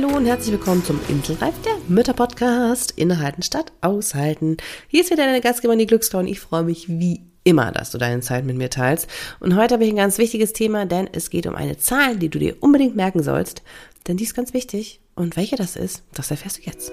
Hallo und herzlich willkommen zum Inselreif der Mütter-Podcast. Innehalten statt aushalten. Hier ist wieder deine Gastgeberin, die Glücksfrau, und ich freue mich wie immer, dass du deine Zeit mit mir teilst. Und heute habe ich ein ganz wichtiges Thema, denn es geht um eine Zahl, die du dir unbedingt merken sollst. Denn die ist ganz wichtig. Und welche das ist, das erfährst du jetzt.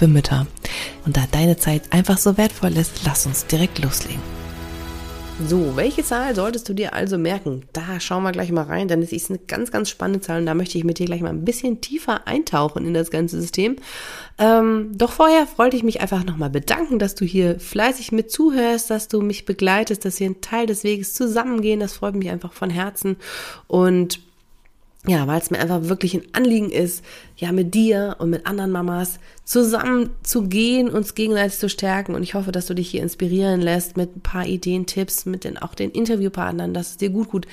für Mütter. Und da deine Zeit einfach so wertvoll ist, lass uns direkt loslegen. So, welche Zahl solltest du dir also merken? Da schauen wir gleich mal rein, denn es ist eine ganz, ganz spannende Zahl und da möchte ich mit dir gleich mal ein bisschen tiefer eintauchen in das ganze System. Ähm, doch vorher wollte ich mich einfach nochmal bedanken, dass du hier fleißig mit zuhörst, dass du mich begleitest, dass wir einen Teil des Weges zusammengehen. Das freut mich einfach von Herzen und ja, weil es mir einfach wirklich ein Anliegen ist, ja, mit dir und mit anderen Mamas zusammen zu gehen, uns gegenseitig zu stärken. Und ich hoffe, dass du dich hier inspirieren lässt mit ein paar Ideen, Tipps, mit den, auch den Interviewpartnern, dass es dir gut gut.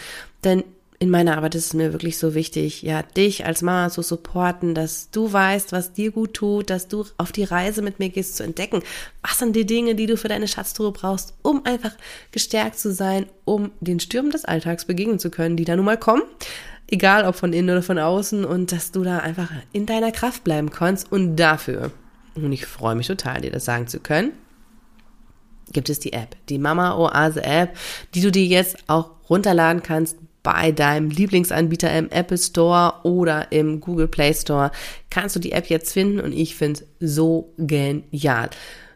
Denn in meiner Arbeit ist es mir wirklich so wichtig, ja, dich als Mama zu supporten, dass du weißt, was dir gut tut, dass du auf die Reise mit mir gehst, zu entdecken, was sind die Dinge, die du für deine Schatztruhe brauchst, um einfach gestärkt zu sein, um den Stürmen des Alltags begegnen zu können, die da nun mal kommen egal ob von innen oder von außen, und dass du da einfach in deiner Kraft bleiben kannst. Und dafür, und ich freue mich total, dir das sagen zu können, gibt es die App, die Mama Oase App, die du dir jetzt auch runterladen kannst bei deinem Lieblingsanbieter im Apple Store oder im Google Play Store. Kannst du die App jetzt finden und ich finde es so genial.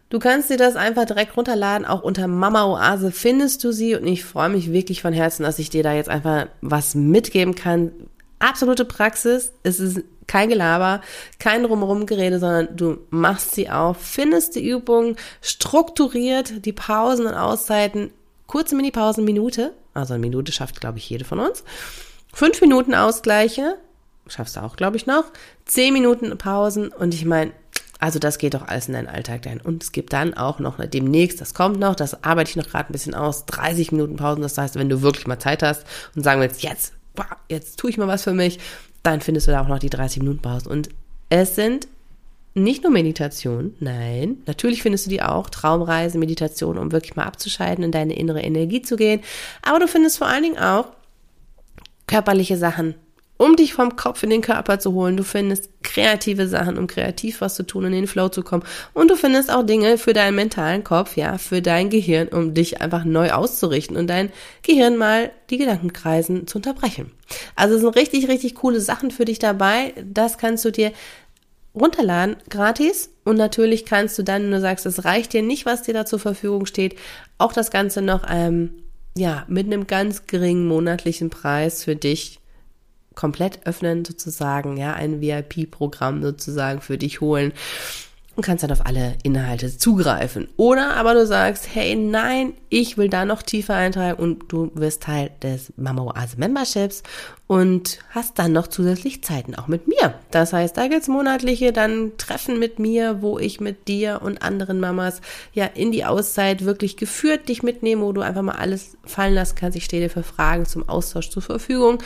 Du kannst dir das einfach direkt runterladen, auch unter Mama Oase findest du sie und ich freue mich wirklich von Herzen, dass ich dir da jetzt einfach was mitgeben kann. Absolute Praxis, es ist kein Gelaber, kein drumherum Gerede, sondern du machst sie auf, findest die Übungen strukturiert, die Pausen und Auszeiten, kurze Mini-Pausen, Minute, also eine Minute schafft, glaube ich, jede von uns. Fünf Minuten Ausgleiche, schaffst du auch, glaube ich, noch. Zehn Minuten Pausen und ich meine, also das geht doch alles in deinen Alltag rein. Und es gibt dann auch noch demnächst, das kommt noch, das arbeite ich noch gerade ein bisschen aus, 30 Minuten Pausen. Das heißt, wenn du wirklich mal Zeit hast und sagen willst, jetzt, boah, jetzt tue ich mal was für mich, dann findest du da auch noch die 30 Minuten Pausen. Und es sind nicht nur Meditation, nein, natürlich findest du die auch, Traumreise, Meditation, um wirklich mal abzuschalten, in deine innere Energie zu gehen. Aber du findest vor allen Dingen auch körperliche Sachen, um dich vom Kopf in den Körper zu holen. Du findest kreative Sachen, um kreativ was zu tun, in den Flow zu kommen. Und du findest auch Dinge für deinen mentalen Kopf, ja, für dein Gehirn, um dich einfach neu auszurichten und dein Gehirn mal die Gedankenkreisen zu unterbrechen. Also es sind richtig, richtig coole Sachen für dich dabei. Das kannst du dir runterladen, gratis. Und natürlich kannst du dann, wenn du sagst, es reicht dir nicht, was dir da zur Verfügung steht, auch das Ganze noch, ähm, ja, mit einem ganz geringen monatlichen Preis für dich komplett öffnen sozusagen, ja, ein VIP-Programm sozusagen für dich holen und kannst dann auf alle Inhalte zugreifen. Oder aber du sagst, hey, nein, ich will da noch tiefer eintragen und du wirst Teil des Mama Oase Memberships und hast dann noch zusätzlich Zeiten auch mit mir. Das heißt, da gibt's monatliche dann Treffen mit mir, wo ich mit dir und anderen Mamas ja in die Auszeit wirklich geführt dich mitnehme, wo du einfach mal alles fallen lassen kannst. Ich stehe dir für Fragen zum Austausch zur Verfügung.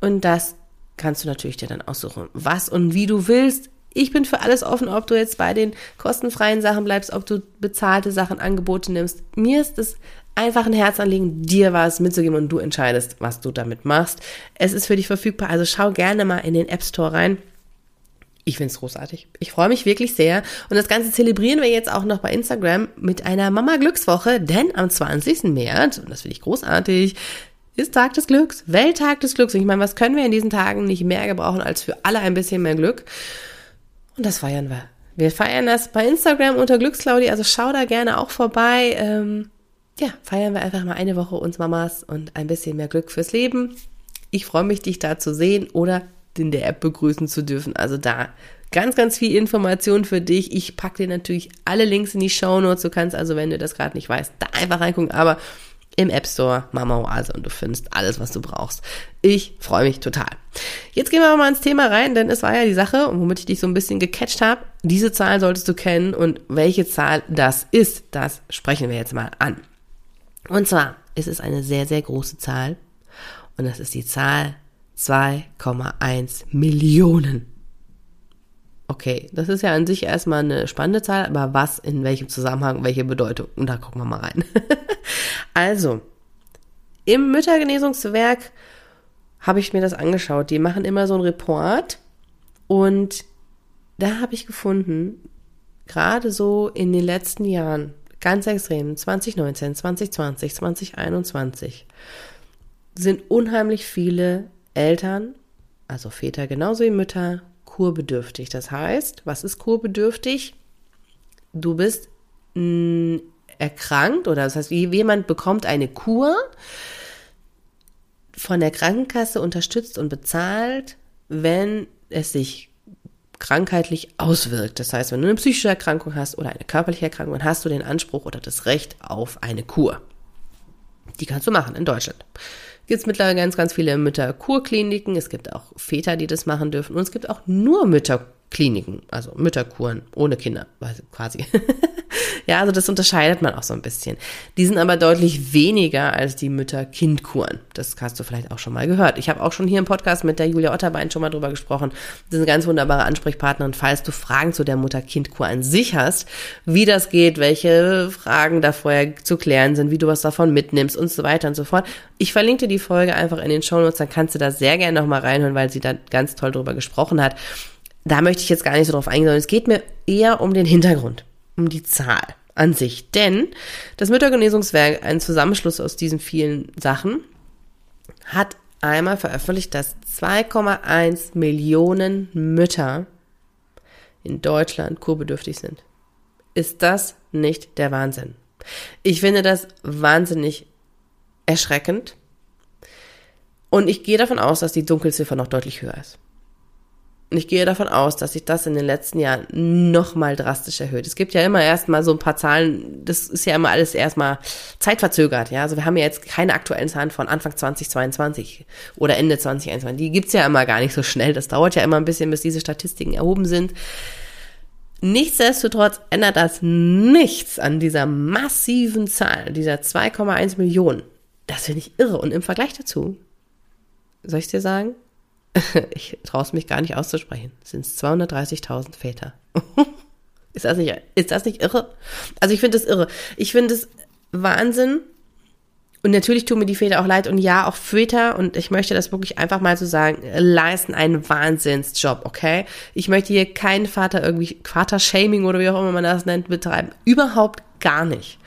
Und das kannst du natürlich dir dann aussuchen, was und wie du willst. Ich bin für alles offen, ob du jetzt bei den kostenfreien Sachen bleibst, ob du bezahlte Sachen, Angebote nimmst. Mir ist es einfach ein Herzanliegen, dir was mitzugeben und du entscheidest, was du damit machst. Es ist für dich verfügbar, also schau gerne mal in den App Store rein. Ich finde es großartig. Ich freue mich wirklich sehr. Und das Ganze zelebrieren wir jetzt auch noch bei Instagram mit einer Mama Glückswoche, denn am 20. März, und das finde ich großartig, ist Tag des Glücks, Welttag des Glücks. Und ich meine, was können wir in diesen Tagen nicht mehr gebrauchen als für alle ein bisschen mehr Glück? Und das feiern wir. Wir feiern das bei Instagram unter Glücksclaudi, also schau da gerne auch vorbei. Ähm, ja, feiern wir einfach mal eine Woche uns Mamas und ein bisschen mehr Glück fürs Leben. Ich freue mich, dich da zu sehen oder in der App begrüßen zu dürfen. Also da ganz, ganz viel Information für dich. Ich packe dir natürlich alle Links in die Show Notes. Du kannst also, wenn du das gerade nicht weißt, da einfach reingucken. Aber im App Store Mama Oase und du findest alles, was du brauchst. Ich freue mich total. Jetzt gehen wir mal ins Thema rein, denn es war ja die Sache, womit ich dich so ein bisschen gecatcht habe. Diese Zahl solltest du kennen und welche Zahl das ist, das sprechen wir jetzt mal an. Und zwar ist es eine sehr, sehr große Zahl und das ist die Zahl 2,1 Millionen. Okay, das ist ja an sich erstmal eine spannende Zahl, aber was, in welchem Zusammenhang, welche Bedeutung? Und da gucken wir mal rein. also, im Müttergenesungswerk habe ich mir das angeschaut. Die machen immer so einen Report und da habe ich gefunden, gerade so in den letzten Jahren, ganz extrem, 2019, 2020, 2021, sind unheimlich viele Eltern, also Väter genauso wie Mütter, kurbedürftig. Das heißt, was ist kurbedürftig? Du bist mh, mm, erkrankt oder das heißt, jemand bekommt eine Kur von der Krankenkasse unterstützt und bezahlt, wenn es sich krankheitlich auswirkt. Das heißt, wenn du eine psychische Erkrankung hast oder eine körperliche Erkrankung, hast du den Anspruch oder das Recht auf eine Kur. Die kannst du machen in Deutschland gibt es mittlerweile ganz, ganz viele Mütterkurkliniken. Es gibt auch Väter, die das machen dürfen. Und es gibt auch nur Mütterkliniken, also Mütterkuren ohne Kinder, quasi. Ja, also das unterscheidet man auch so ein bisschen. Die sind aber deutlich weniger als die Mütter-Kind-Kuren. Das hast du vielleicht auch schon mal gehört. Ich habe auch schon hier im Podcast mit der Julia Otterbein schon mal drüber gesprochen. Das ist eine ganz wunderbare Ansprechpartnerin. Falls du Fragen zu der Mutter-Kind-Kur an sich hast, wie das geht, welche Fragen da vorher zu klären sind, wie du was davon mitnimmst und so weiter und so fort. Ich verlinke dir die Folge einfach in den Show Notes, dann kannst du da sehr gerne nochmal reinhören, weil sie da ganz toll drüber gesprochen hat. Da möchte ich jetzt gar nicht so drauf eingehen, sondern es geht mir eher um den Hintergrund um die Zahl an sich. Denn das Müttergenesungswerk, ein Zusammenschluss aus diesen vielen Sachen, hat einmal veröffentlicht, dass 2,1 Millionen Mütter in Deutschland kurbedürftig sind. Ist das nicht der Wahnsinn? Ich finde das wahnsinnig erschreckend. Und ich gehe davon aus, dass die Dunkelziffer noch deutlich höher ist. Und ich gehe davon aus, dass sich das in den letzten Jahren nochmal drastisch erhöht. Es gibt ja immer erstmal so ein paar Zahlen, das ist ja immer alles erstmal zeitverzögert, ja. Also wir haben ja jetzt keine aktuellen Zahlen von Anfang 2022 oder Ende 2021. Die gibt's ja immer gar nicht so schnell. Das dauert ja immer ein bisschen, bis diese Statistiken erhoben sind. Nichtsdestotrotz ändert das nichts an dieser massiven Zahl, dieser 2,1 Millionen. Das finde ich irre. Und im Vergleich dazu, soll ich dir sagen, ich traue es mich gar nicht auszusprechen, sind es 230.000 Väter. ist, das nicht, ist das nicht irre? Also ich finde es irre. Ich finde es Wahnsinn. Und natürlich tun mir die Väter auch leid. Und ja, auch Väter, und ich möchte das wirklich einfach mal so sagen, leisten einen Wahnsinnsjob, okay? Ich möchte hier keinen Vater irgendwie, Vater-Shaming oder wie auch immer man das nennt, betreiben. Überhaupt gar nicht.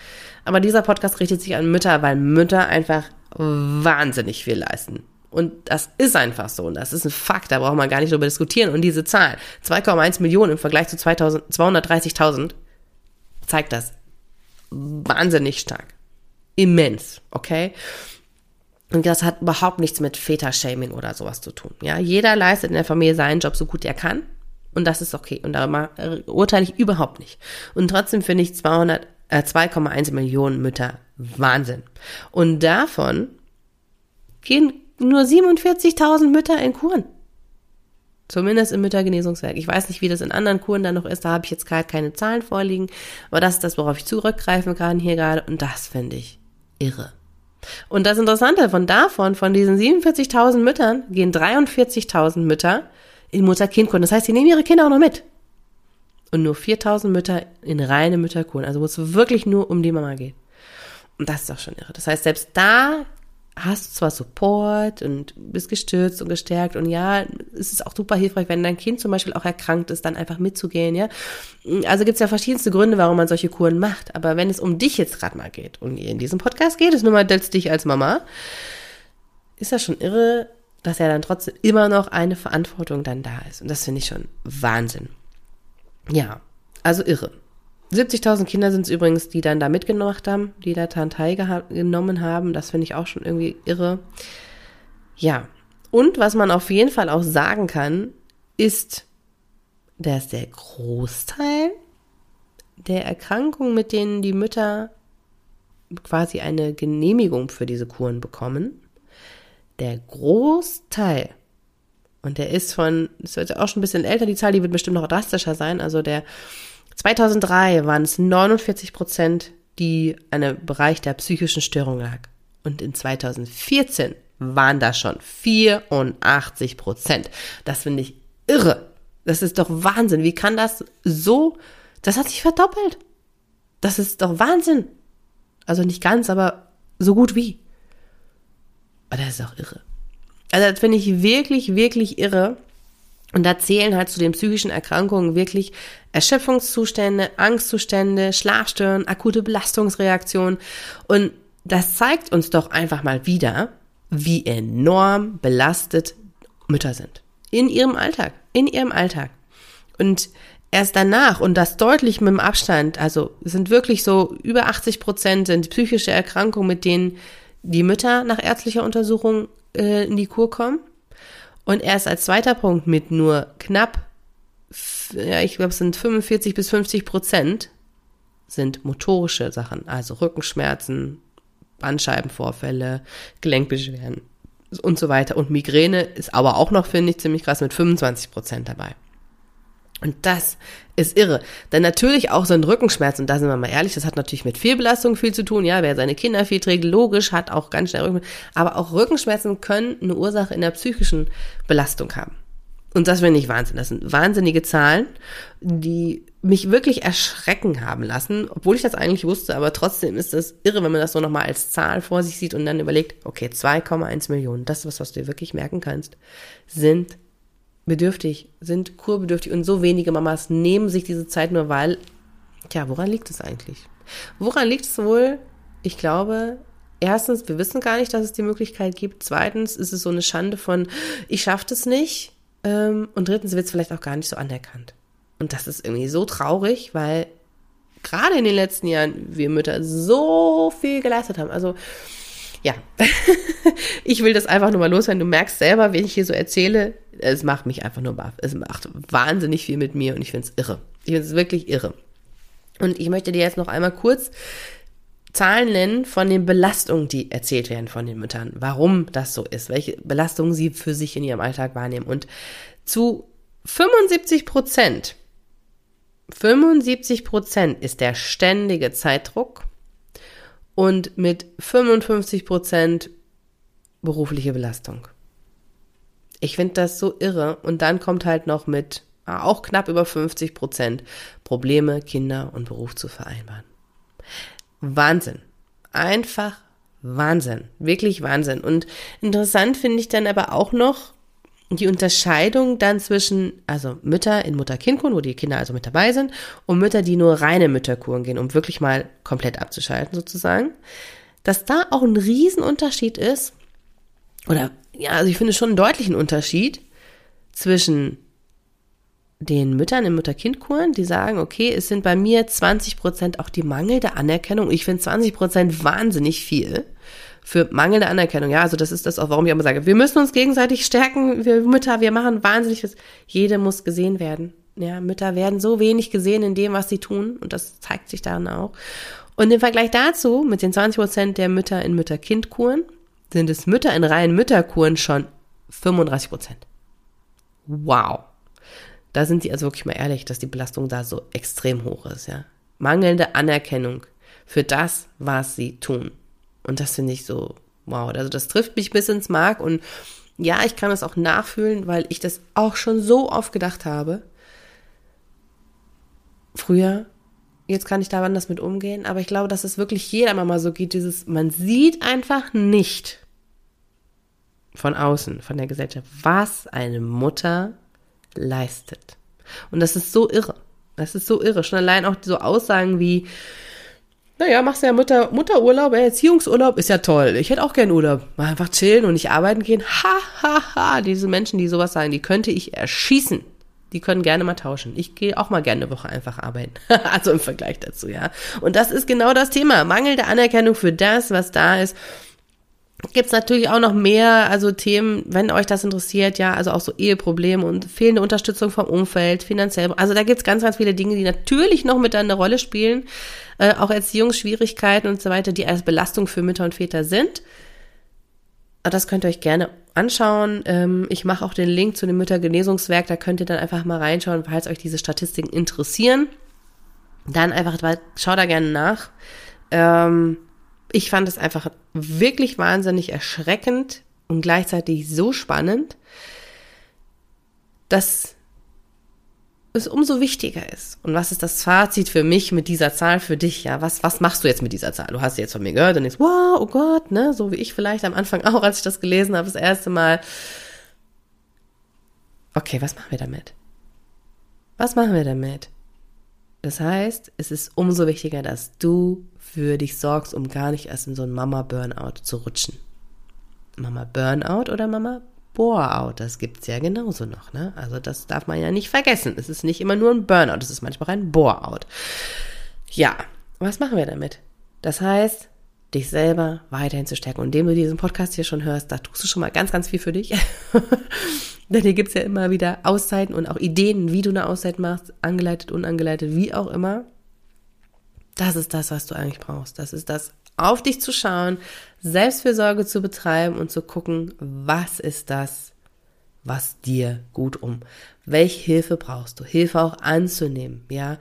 Aber dieser Podcast richtet sich an Mütter, weil Mütter einfach wahnsinnig viel leisten. Und das ist einfach so. Und das ist ein Fakt. Da braucht man gar nicht drüber diskutieren. Und diese Zahl, 2,1 Millionen im Vergleich zu 230.000, zeigt das wahnsinnig stark. Immens. Okay? Und das hat überhaupt nichts mit Vätershaming oder sowas zu tun. Ja, jeder leistet in der Familie seinen Job so gut er kann. Und das ist okay. Und darüber urteile ich überhaupt nicht. Und trotzdem finde ich 200, äh, 2,1 Millionen Mütter Wahnsinn. Und davon gehen nur 47.000 Mütter in Kuren. Zumindest im Müttergenesungswerk. Ich weiß nicht, wie das in anderen Kuren dann noch ist. Da habe ich jetzt gerade keine Zahlen vorliegen. Aber das ist das, worauf ich zurückgreifen kann hier gerade. Und das finde ich irre. Und das Interessante von davon, von diesen 47.000 Müttern, gehen 43.000 Mütter in Mutter-Kind-Kuren. Das heißt, sie nehmen ihre Kinder auch noch mit. Und nur 4.000 Mütter in reine Mütterkuren. Also wo es wirklich nur um die Mama geht. Und das ist doch schon irre. Das heißt, selbst da hast zwar Support und bist gestürzt und gestärkt und ja, es ist auch super hilfreich, wenn dein Kind zum Beispiel auch erkrankt ist, dann einfach mitzugehen, ja. Also gibt es ja verschiedenste Gründe, warum man solche Kuren macht. Aber wenn es um dich jetzt gerade mal geht und in diesem Podcast geht es nur mal dich als Mama, ist das schon irre, dass ja dann trotzdem immer noch eine Verantwortung dann da ist. Und das finde ich schon Wahnsinn. Ja, also irre. 70.000 Kinder sind es übrigens, die dann da mitgemacht haben, die da daran teilgenommen haben. Das finde ich auch schon irgendwie irre. Ja. Und was man auf jeden Fall auch sagen kann, ist, dass der Großteil der Erkrankungen, mit denen die Mütter quasi eine Genehmigung für diese Kuren bekommen. Der Großteil, und der ist von, das ist auch schon ein bisschen älter, die Zahl, die wird bestimmt noch drastischer sein, also der 2003 waren es 49 Prozent, die an Bereich der psychischen Störung lag. Und in 2014 waren das schon 84 Prozent. Das finde ich irre. Das ist doch Wahnsinn. Wie kann das so, das hat sich verdoppelt. Das ist doch Wahnsinn. Also nicht ganz, aber so gut wie. Aber das ist auch irre. Also das finde ich wirklich, wirklich irre. Und da zählen halt zu den psychischen Erkrankungen wirklich Erschöpfungszustände, Angstzustände, Schlafstörungen, akute Belastungsreaktionen. Und das zeigt uns doch einfach mal wieder, wie enorm belastet Mütter sind. In ihrem Alltag. In ihrem Alltag. Und erst danach und das deutlich mit dem Abstand, also sind wirklich so über 80 Prozent sind psychische Erkrankungen, mit denen die Mütter nach ärztlicher Untersuchung äh, in die Kur kommen. Und erst als zweiter Punkt mit nur knapp, ja, ich glaube, es sind 45 bis 50 Prozent sind motorische Sachen, also Rückenschmerzen, Bandscheibenvorfälle, Gelenkbeschwerden und so weiter. Und Migräne ist aber auch noch, finde ich, ziemlich krass mit 25 Prozent dabei. Und das ist irre. Denn natürlich auch so ein Rückenschmerz, und da sind wir mal ehrlich, das hat natürlich mit Fehlbelastung viel zu tun. Ja, wer seine Kinder viel trägt, logisch, hat auch ganz schnell Rückenschmerzen. Aber auch Rückenschmerzen können eine Ursache in der psychischen Belastung haben. Und das finde ich Wahnsinn. Das sind wahnsinnige Zahlen, die mich wirklich erschrecken haben lassen, obwohl ich das eigentlich wusste, aber trotzdem ist es irre, wenn man das so nochmal als Zahl vor sich sieht und dann überlegt, okay, 2,1 Millionen, das ist was, was du dir wirklich merken kannst, sind bedürftig, sind kurbedürftig und so wenige Mamas nehmen sich diese Zeit nur, weil, tja, woran liegt es eigentlich? Woran liegt es wohl? Ich glaube, erstens, wir wissen gar nicht, dass es die Möglichkeit gibt. Zweitens ist es so eine Schande von, ich schaffe das nicht. Ähm, und drittens wird es vielleicht auch gar nicht so anerkannt. Und das ist irgendwie so traurig, weil gerade in den letzten Jahren wir Mütter so viel geleistet haben. Also ja, ich will das einfach nur mal loswerden. Du merkst selber, wenn ich hier so erzähle, es macht mich einfach nur baff. Es macht wahnsinnig viel mit mir und ich finde es irre. Ich finde es wirklich irre. Und ich möchte dir jetzt noch einmal kurz Zahlen nennen von den Belastungen, die erzählt werden von den Müttern. Warum das so ist, welche Belastungen sie für sich in ihrem Alltag wahrnehmen. Und zu 75 Prozent, 75 Prozent ist der ständige Zeitdruck und mit 55 Prozent berufliche Belastung. Ich finde das so irre. Und dann kommt halt noch mit ah, auch knapp über 50 Prozent Probleme, Kinder und Beruf zu vereinbaren. Wahnsinn. Einfach Wahnsinn. Wirklich Wahnsinn. Und interessant finde ich dann aber auch noch, die Unterscheidung dann zwischen, also Mütter in Mutter-Kind-Kuren, wo die Kinder also mit dabei sind, und Mütter, die nur reine Mütterkuren gehen, um wirklich mal komplett abzuschalten sozusagen, dass da auch ein Riesenunterschied ist, oder ja, also ich finde schon einen deutlichen Unterschied zwischen den Müttern in Mutter-Kind-Kuren, die sagen, okay, es sind bei mir 20 Prozent auch die mangelnde Anerkennung. Ich finde 20 Prozent wahnsinnig viel für mangelnde Anerkennung. Ja, also das ist das auch, warum ich immer sage, wir müssen uns gegenseitig stärken, wir Mütter, wir machen wahnsinnig was. Jede muss gesehen werden. Ja, Mütter werden so wenig gesehen in dem, was sie tun und das zeigt sich dann auch. Und im Vergleich dazu, mit den 20 Prozent der Mütter in Mütter-Kind-Kuren, sind es Mütter in reinen Mütterkuren schon 35 Prozent. Wow. Da sind sie also wirklich mal ehrlich, dass die Belastung da so extrem hoch ist, ja. Mangelnde Anerkennung für das, was sie tun. Und das finde ich so, wow. Also das trifft mich bis ins Mark und ja, ich kann das auch nachfühlen, weil ich das auch schon so oft gedacht habe. Früher, jetzt kann ich da anders mit umgehen, aber ich glaube, dass es wirklich jeder Mama so geht, dieses, man sieht einfach nicht von außen, von der Gesellschaft, was eine Mutter leistet. Und das ist so irre. Das ist so irre. Schon allein auch so Aussagen wie, naja, machst ja Mutter, Mutterurlaub, Erziehungsurlaub, ist ja toll. Ich hätte auch gern Urlaub. Mal einfach chillen und nicht arbeiten gehen. Ha, ha, ha. Diese Menschen, die sowas sagen, die könnte ich erschießen. Die können gerne mal tauschen. Ich gehe auch mal gerne eine Woche einfach arbeiten. also im Vergleich dazu, ja. Und das ist genau das Thema. Mangelnde Anerkennung für das, was da ist. gibt's natürlich auch noch mehr, also Themen, wenn euch das interessiert, ja, also auch so Eheprobleme und fehlende Unterstützung vom Umfeld, finanziell. Also da gibt's ganz, ganz viele Dinge, die natürlich noch mit eine Rolle spielen, äh, auch Erziehungsschwierigkeiten und so weiter, die als Belastung für Mütter und Väter sind. Das könnt ihr euch gerne anschauen. Ähm, ich mache auch den Link zu dem Müttergenesungswerk, da könnt ihr dann einfach mal reinschauen, falls euch diese Statistiken interessieren. Dann einfach, schau da gerne nach. Ähm, ich fand es einfach wirklich wahnsinnig erschreckend und gleichzeitig so spannend, dass es umso wichtiger ist. Und was ist das Fazit für mich mit dieser Zahl für dich? Ja, was, was machst du jetzt mit dieser Zahl? Du hast sie jetzt von mir gehört und denkst, wow, oh Gott, ne, so wie ich vielleicht am Anfang auch, als ich das gelesen habe, das erste Mal. Okay, was machen wir damit? Was machen wir damit? Das heißt, es ist umso wichtiger, dass du für dich sorgst, um gar nicht erst in so ein Mama-Burnout zu rutschen. Mama Burnout oder Mama Bore-out, das gibt's ja genauso noch, ne? Also das darf man ja nicht vergessen. Es ist nicht immer nur ein Burnout, es ist manchmal auch ein Bore-out. Ja, was machen wir damit? Das heißt, dich selber weiterhin zu stärken. Und indem du diesen Podcast hier schon hörst, da tust du schon mal ganz, ganz viel für dich. Denn hier gibt's ja immer wieder Auszeiten und auch Ideen, wie du eine Auszeit machst, angeleitet, unangeleitet, wie auch immer. Das ist das, was du eigentlich brauchst. Das ist das, auf dich zu schauen, Selbstfürsorge zu betreiben und zu gucken, was ist das, was dir gut um. Welche Hilfe brauchst du? Hilfe auch anzunehmen, ja.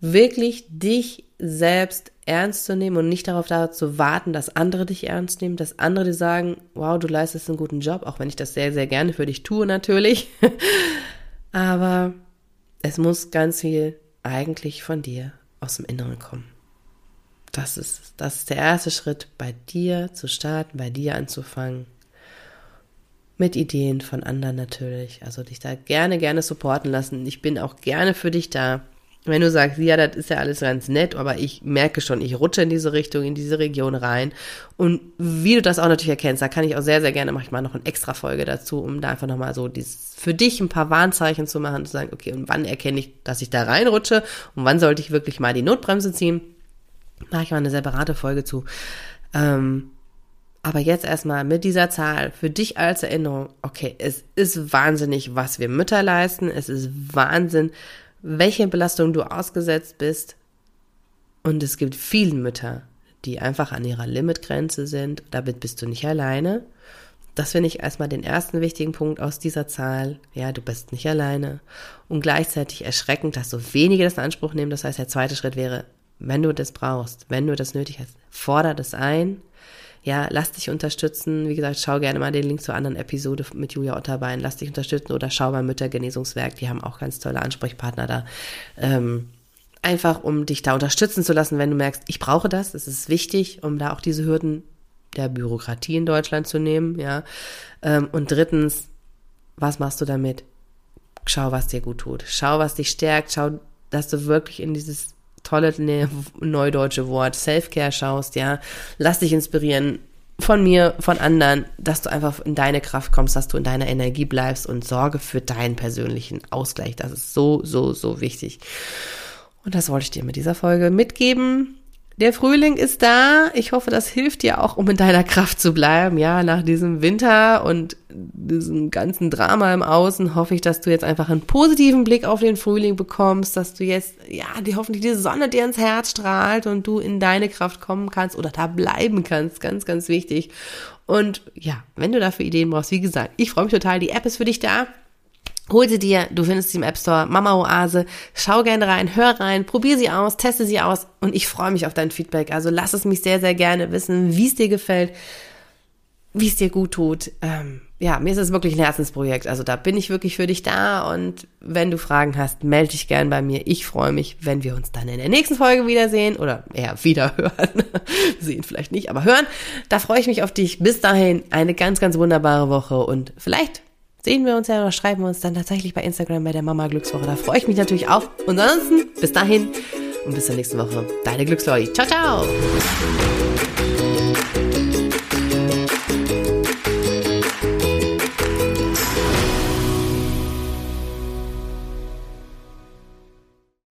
Wirklich dich selbst ernst zu nehmen und nicht darauf da zu warten, dass andere dich ernst nehmen, dass andere dir sagen, wow, du leistest einen guten Job, auch wenn ich das sehr, sehr gerne für dich tue natürlich. Aber es muss ganz viel eigentlich von dir aus dem Inneren kommen. Das ist, das ist der erste Schritt, bei dir zu starten, bei dir anzufangen. Mit Ideen von anderen natürlich. Also dich da gerne, gerne supporten lassen. Ich bin auch gerne für dich da. Wenn du sagst, ja, das ist ja alles ganz nett, aber ich merke schon, ich rutsche in diese Richtung, in diese Region rein. Und wie du das auch natürlich erkennst, da kann ich auch sehr, sehr gerne, mache ich mal noch eine extra Folge dazu, um da einfach nochmal so dieses, für dich ein paar Warnzeichen zu machen, zu sagen, okay, und wann erkenne ich, dass ich da reinrutsche und wann sollte ich wirklich mal die Notbremse ziehen? Mache ich mal eine separate Folge zu. Ähm, aber jetzt erstmal mit dieser Zahl für dich als Erinnerung, okay, es ist wahnsinnig, was wir Mütter leisten. Es ist Wahnsinn, welche Belastung du ausgesetzt bist. Und es gibt viele Mütter, die einfach an ihrer Limitgrenze sind. Damit bist du nicht alleine. Das finde ich erstmal den ersten wichtigen Punkt aus dieser Zahl. Ja, du bist nicht alleine. Und gleichzeitig erschreckend, dass so wenige das in Anspruch nehmen. Das heißt, der zweite Schritt wäre, wenn du das brauchst, wenn du das nötig hast, forder das ein. Ja, lass dich unterstützen. Wie gesagt, schau gerne mal den Link zur anderen Episode mit Julia Otterbein. Lass dich unterstützen oder schau beim Müttergenesungswerk. Die haben auch ganz tolle Ansprechpartner da. Ähm, einfach, um dich da unterstützen zu lassen, wenn du merkst, ich brauche das. Es ist wichtig, um da auch diese Hürden der Bürokratie in Deutschland zu nehmen. Ja. Ähm, und drittens, was machst du damit? Schau, was dir gut tut. Schau, was dich stärkt. Schau, dass du wirklich in dieses tolle ne, neudeutsche Wort, Self-Care schaust, ja, lass dich inspirieren von mir, von anderen, dass du einfach in deine Kraft kommst, dass du in deiner Energie bleibst und sorge für deinen persönlichen Ausgleich. Das ist so, so, so wichtig. Und das wollte ich dir mit dieser Folge mitgeben. Der Frühling ist da. Ich hoffe, das hilft dir auch, um in deiner Kraft zu bleiben. Ja, nach diesem Winter und diesem ganzen Drama im Außen hoffe ich, dass du jetzt einfach einen positiven Blick auf den Frühling bekommst, dass du jetzt, ja, die hoffentlich die Sonne dir ins Herz strahlt und du in deine Kraft kommen kannst oder da bleiben kannst. Ganz, ganz wichtig. Und ja, wenn du dafür Ideen brauchst, wie gesagt, ich freue mich total. Die App ist für dich da. Hol sie dir, du findest sie im App Store, Mama Oase, schau gerne rein, hör rein, probier sie aus, teste sie aus und ich freue mich auf dein Feedback. Also lass es mich sehr, sehr gerne wissen, wie es dir gefällt, wie es dir gut tut. Ähm, ja, mir ist es wirklich ein Herzensprojekt. Also da bin ich wirklich für dich da und wenn du Fragen hast, melde dich gern bei mir. Ich freue mich, wenn wir uns dann in der nächsten Folge wiedersehen oder eher wieder hören. Sehen vielleicht nicht, aber hören. Da freue ich mich auf dich. Bis dahin eine ganz, ganz wunderbare Woche und vielleicht sehen wir uns ja oder schreiben wir uns dann tatsächlich bei Instagram bei der Mama Glückswoche. Da freue ich mich natürlich auf. Und ansonsten, bis dahin und bis zur nächsten Woche. Deine Glückslolli. Ciao, ciao.